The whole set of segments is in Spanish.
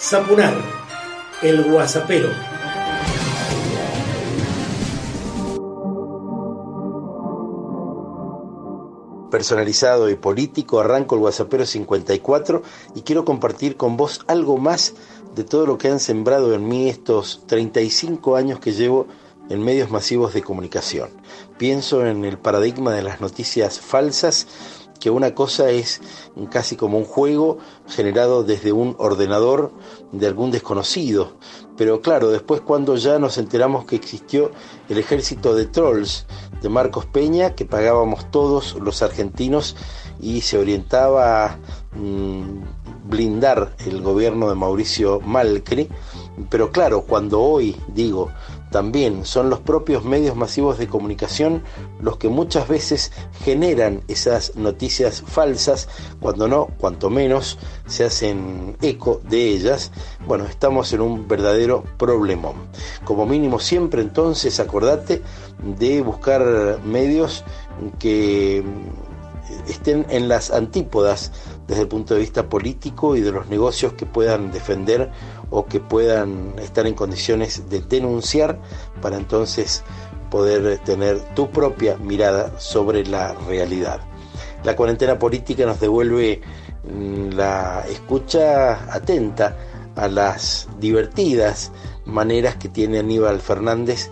Zapunar, el guasapero. Personalizado y político, arranco el Guasapero 54 y quiero compartir con vos algo más de todo lo que han sembrado en mí estos 35 años que llevo en medios masivos de comunicación. Pienso en el paradigma de las noticias falsas que una cosa es casi como un juego generado desde un ordenador de algún desconocido. Pero claro, después cuando ya nos enteramos que existió el ejército de trolls de Marcos Peña, que pagábamos todos los argentinos y se orientaba a mm, blindar el gobierno de Mauricio Malcri, pero claro, cuando hoy digo también son los propios medios masivos de comunicación los que muchas veces generan esas noticias falsas, cuando no, cuanto menos, se hacen eco de ellas. Bueno, estamos en un verdadero problemón. Como mínimo siempre entonces acordate de buscar medios que estén en las antípodas desde el punto de vista político y de los negocios que puedan defender o que puedan estar en condiciones de denunciar para entonces poder tener tu propia mirada sobre la realidad. La cuarentena política nos devuelve mm, la escucha atenta a las divertidas maneras que tiene Aníbal Fernández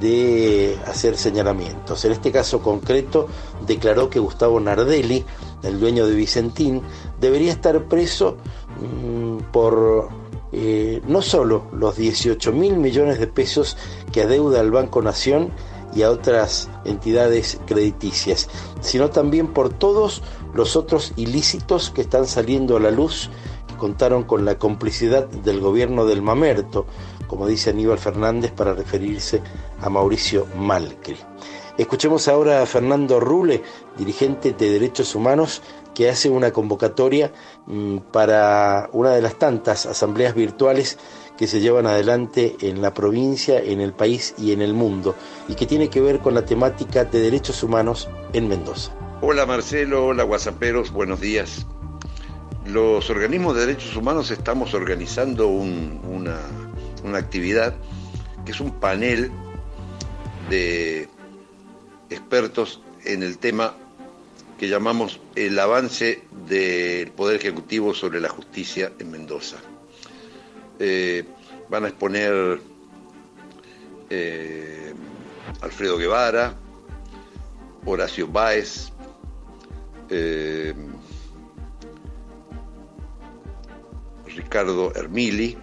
de hacer señalamientos. En este caso concreto declaró que Gustavo Nardelli, el dueño de Vicentín, debería estar preso mm, por eh, no solo los 18 mil millones de pesos que adeuda al Banco Nación y a otras entidades crediticias, sino también por todos los otros ilícitos que están saliendo a la luz, que contaron con la complicidad del gobierno del Mamerto, como dice Aníbal Fernández para referirse a Mauricio Malcri. Escuchemos ahora a Fernando Rule, dirigente de Derechos Humanos, que hace una convocatoria mm, para una de las tantas asambleas virtuales que se llevan adelante en la provincia, en el país y en el mundo, y que tiene que ver con la temática de derechos humanos en Mendoza. Hola Marcelo, hola Guasaperos, buenos días. Los organismos de derechos humanos estamos organizando una, una actividad que es un panel de expertos en el tema que llamamos el avance del Poder Ejecutivo sobre la justicia en Mendoza. Eh, van a exponer eh, Alfredo Guevara, Horacio Báez, eh, Ricardo Hermili,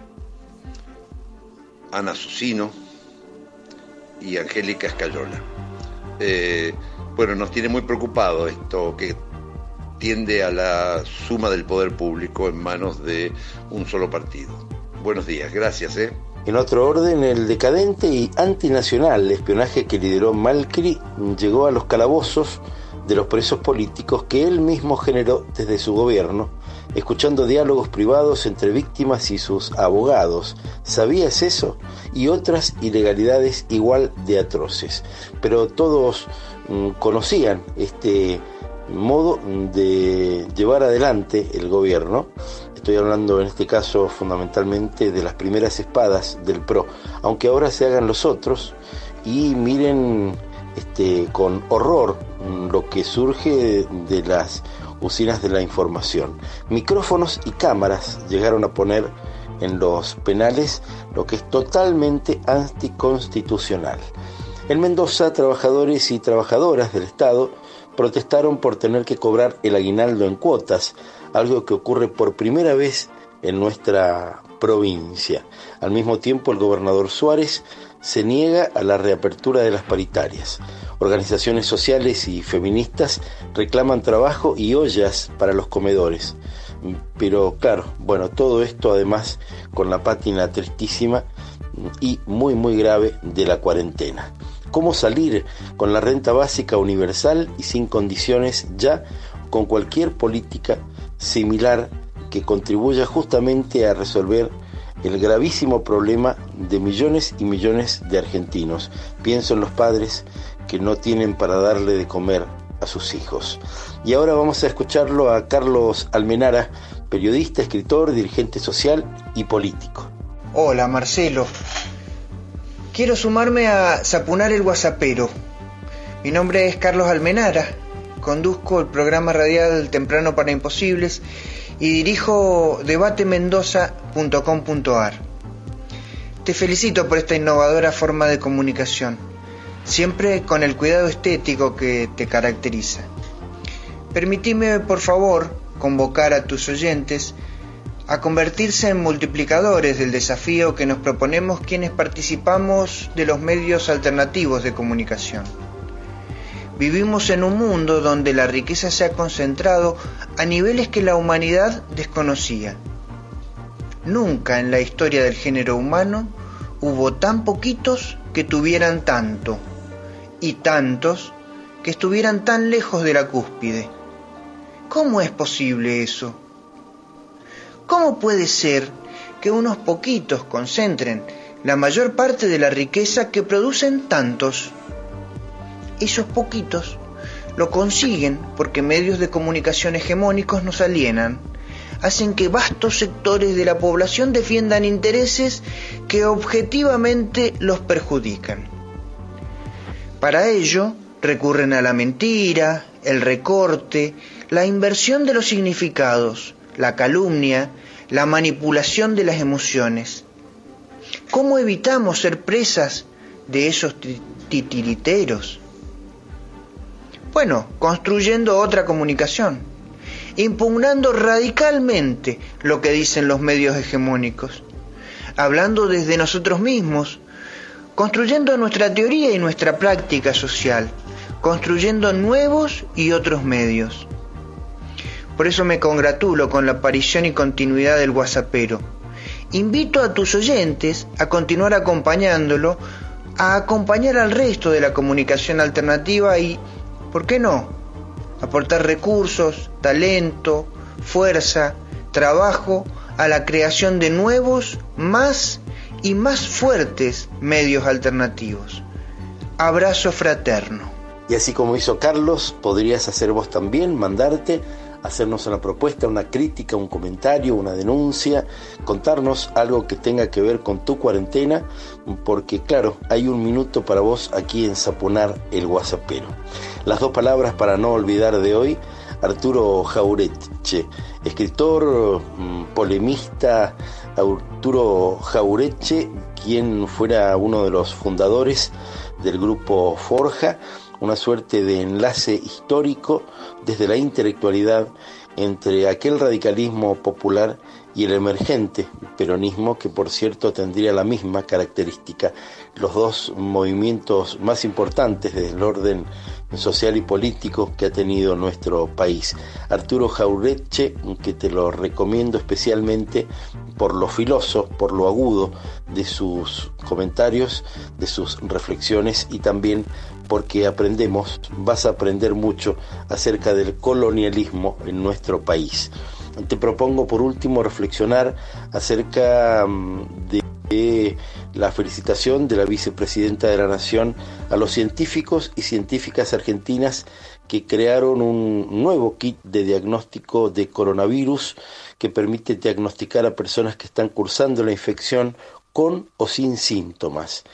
Ana Susino y Angélica Escayola bueno, nos tiene muy preocupado esto que tiende a la suma del poder público en manos de un solo partido. Buenos días, gracias. ¿eh? En otro orden, el decadente y antinacional espionaje que lideró Malcri llegó a los calabozos de los presos políticos que él mismo generó desde su gobierno, escuchando diálogos privados entre víctimas y sus abogados. ¿Sabías eso? Y otras ilegalidades igual de atroces. Pero todos mm, conocían este modo de llevar adelante el gobierno. Estoy hablando en este caso fundamentalmente de las primeras espadas del PRO, aunque ahora se hagan los otros y miren este, con horror lo que surge de las usinas de la información. Micrófonos y cámaras llegaron a poner en los penales lo que es totalmente anticonstitucional. En Mendoza, trabajadores y trabajadoras del Estado protestaron por tener que cobrar el aguinaldo en cuotas, algo que ocurre por primera vez en nuestra provincia. Al mismo tiempo, el gobernador Suárez se niega a la reapertura de las paritarias. Organizaciones sociales y feministas reclaman trabajo y ollas para los comedores. Pero claro, bueno, todo esto además con la pátina tristísima y muy muy grave de la cuarentena. ¿Cómo salir con la renta básica universal y sin condiciones ya con cualquier política similar que contribuya justamente a resolver el gravísimo problema de millones y millones de argentinos. Pienso en los padres que no tienen para darle de comer a sus hijos. Y ahora vamos a escucharlo a Carlos Almenara periodista, escritor, dirigente social y político. Hola Marcelo, quiero sumarme a Sapunar el Guasapero. Mi nombre es Carlos Almenara, conduzco el programa radial Temprano para Imposibles y dirijo debatemendoza.com.ar. Te felicito por esta innovadora forma de comunicación, siempre con el cuidado estético que te caracteriza. Permitime, por favor, convocar a tus oyentes a convertirse en multiplicadores del desafío que nos proponemos quienes participamos de los medios alternativos de comunicación. Vivimos en un mundo donde la riqueza se ha concentrado a niveles que la humanidad desconocía. Nunca en la historia del género humano hubo tan poquitos que tuvieran tanto y tantos que estuvieran tan lejos de la cúspide. ¿Cómo es posible eso? ¿Cómo puede ser que unos poquitos concentren la mayor parte de la riqueza que producen tantos? Esos poquitos lo consiguen porque medios de comunicación hegemónicos nos alienan, hacen que vastos sectores de la población defiendan intereses que objetivamente los perjudican. Para ello, recurren a la mentira, el recorte, la inversión de los significados, la calumnia, la manipulación de las emociones. ¿Cómo evitamos ser presas de esos titiriteros? Bueno, construyendo otra comunicación, impugnando radicalmente lo que dicen los medios hegemónicos, hablando desde nosotros mismos, construyendo nuestra teoría y nuestra práctica social, construyendo nuevos y otros medios. Por eso me congratulo con la aparición y continuidad del WhatsAppero. Invito a tus oyentes a continuar acompañándolo, a acompañar al resto de la comunicación alternativa y ¿por qué no? Aportar recursos, talento, fuerza, trabajo a la creación de nuevos, más y más fuertes medios alternativos. Abrazo fraterno. Y así como hizo Carlos, podrías hacer vos también, mandarte, hacernos una propuesta, una crítica, un comentario, una denuncia, contarnos algo que tenga que ver con tu cuarentena, porque claro, hay un minuto para vos aquí en Saponar el Guasapero. Las dos palabras para no olvidar de hoy, Arturo Jaureche, escritor, mm, polemista, Arturo Jaureche, quien fuera uno de los fundadores del grupo Forja, una suerte de enlace histórico desde la intelectualidad entre aquel radicalismo popular y el emergente peronismo, que por cierto tendría la misma característica, los dos movimientos más importantes del orden social y político que ha tenido nuestro país. Arturo Jaureche, que te lo recomiendo especialmente por lo filoso, por lo agudo de sus comentarios, de sus reflexiones y también porque aprendemos, vas a aprender mucho acerca del colonialismo en nuestro país. Te propongo por último reflexionar acerca mm, de la felicitación de la vicepresidenta de la Nación a los científicos y científicas argentinas que crearon un nuevo kit de diagnóstico de coronavirus que permite diagnosticar a personas que están cursando la infección con o sin síntomas.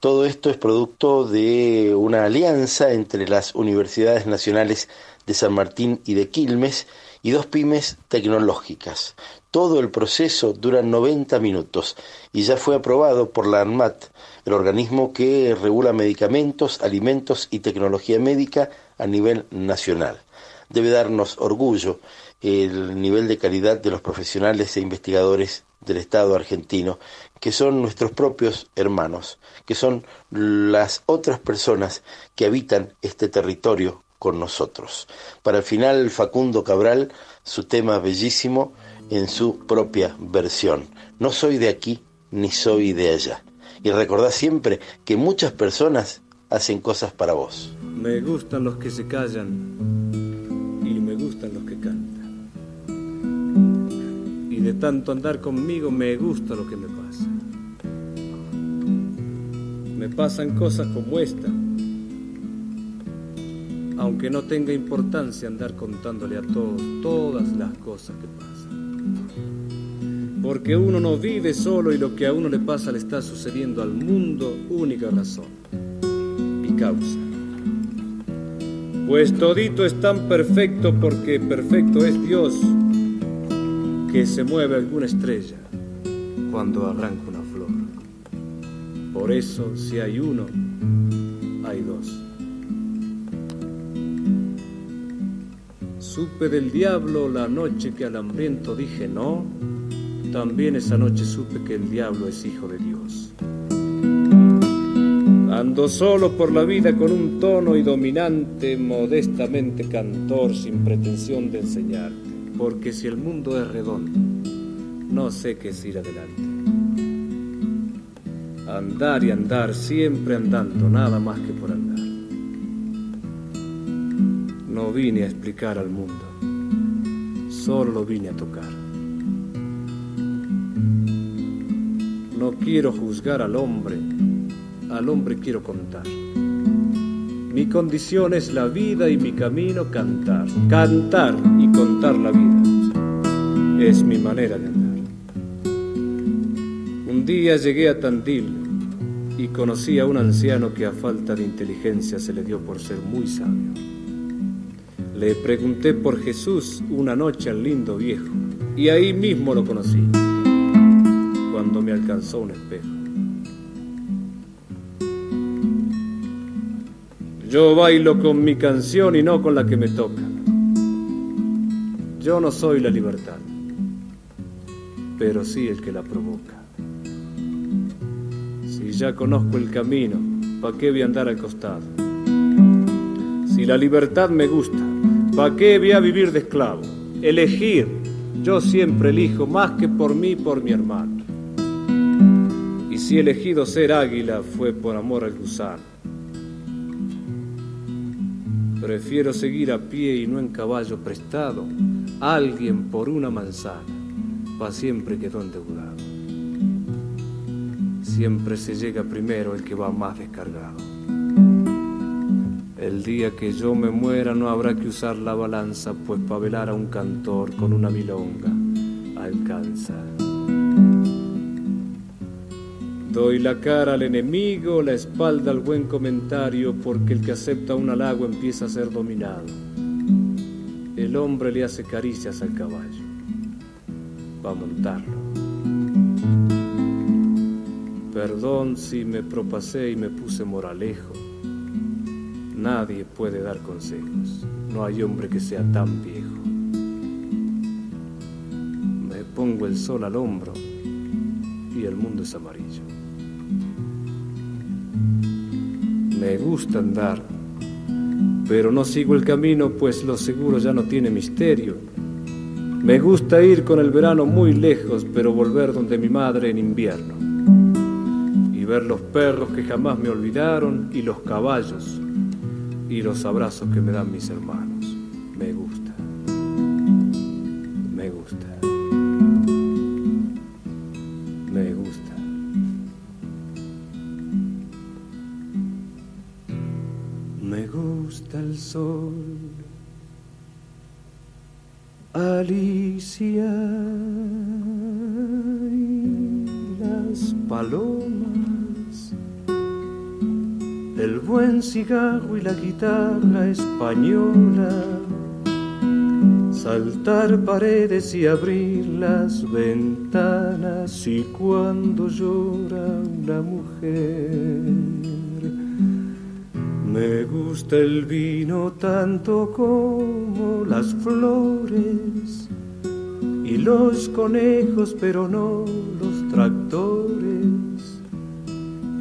Todo esto es producto de una alianza entre las universidades nacionales de San Martín y de Quilmes y dos pymes tecnológicas. Todo el proceso dura 90 minutos y ya fue aprobado por la ANMAT, el organismo que regula medicamentos, alimentos y tecnología médica a nivel nacional. Debe darnos orgullo el nivel de calidad de los profesionales e investigadores del Estado argentino, que son nuestros propios hermanos, que son las otras personas que habitan este territorio con nosotros. Para el final, Facundo Cabral, su tema bellísimo en su propia versión. No soy de aquí ni soy de allá. Y recordad siempre que muchas personas hacen cosas para vos. Me gustan los que se callan y me gustan los que cantan. Y de tanto andar conmigo me gusta lo que me pasa. Me pasan cosas como esta aunque no tenga importancia andar contándole a todos todas las cosas que pasan. Porque uno no vive solo y lo que a uno le pasa le está sucediendo al mundo, única razón y causa. Pues todito es tan perfecto porque perfecto es Dios que se mueve alguna estrella cuando arranca una flor. Por eso si hay uno, hay dos. Supe del diablo la noche que al hambriento dije no, también esa noche supe que el diablo es hijo de Dios. Ando solo por la vida con un tono y dominante, modestamente cantor, sin pretensión de enseñarte, porque si el mundo es redondo, no sé qué es ir adelante. Andar y andar, siempre andando, nada más que por andar. No vine a explicar al mundo, solo lo vine a tocar. No quiero juzgar al hombre, al hombre quiero contar. Mi condición es la vida y mi camino cantar. Cantar y contar la vida es mi manera de andar. Un día llegué a Tandil y conocí a un anciano que a falta de inteligencia se le dio por ser muy sabio. Le pregunté por Jesús una noche al lindo viejo y ahí mismo lo conocí, cuando me alcanzó un espejo. Yo bailo con mi canción y no con la que me toca. Yo no soy la libertad, pero sí el que la provoca. Si ya conozco el camino, ¿pa' qué voy a andar al costado? Si la libertad me gusta, ¿pa' qué voy a vivir de esclavo? Elegir, yo siempre elijo más que por mí, por mi hermano. Y si he elegido ser águila fue por amor al gusano. Prefiero seguir a pie y no en caballo prestado. Alguien por una manzana, pa' siempre quedó endeudado. Siempre se llega primero el que va más descargado. El día que yo me muera no habrá que usar la balanza, pues pa' velar a un cantor con una milonga alcanza. Doy la cara al enemigo, la espalda al buen comentario, porque el que acepta un halago empieza a ser dominado. El hombre le hace caricias al caballo, va a montarlo. Perdón si me propasé y me puse moralejo. Nadie puede dar consejos, no hay hombre que sea tan viejo. Me pongo el sol al hombro y el mundo es amarillo. Me gusta andar, pero no sigo el camino, pues lo seguro ya no tiene misterio. Me gusta ir con el verano muy lejos, pero volver donde mi madre en invierno. Y ver los perros que jamás me olvidaron y los caballos y los abrazos que me dan mis hermanos. Me gusta. Me gusta. Me gusta. Me gusta el sol. Alicia y las palomas, el buen cigarro y la guitarra española, saltar paredes y abrir las ventanas. Y cuando llora una mujer. Me gusta el vino tanto como las flores. Y los conejos, pero no los tractores,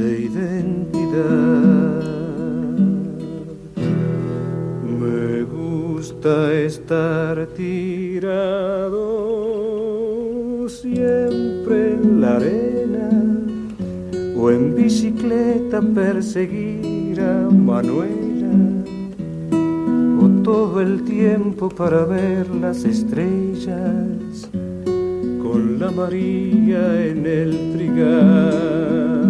de identidad. Me gusta estar tirado siempre en la arena o en bicicleta perseguir a Manuela o todo el tiempo para ver las estrellas con la María en el trigal.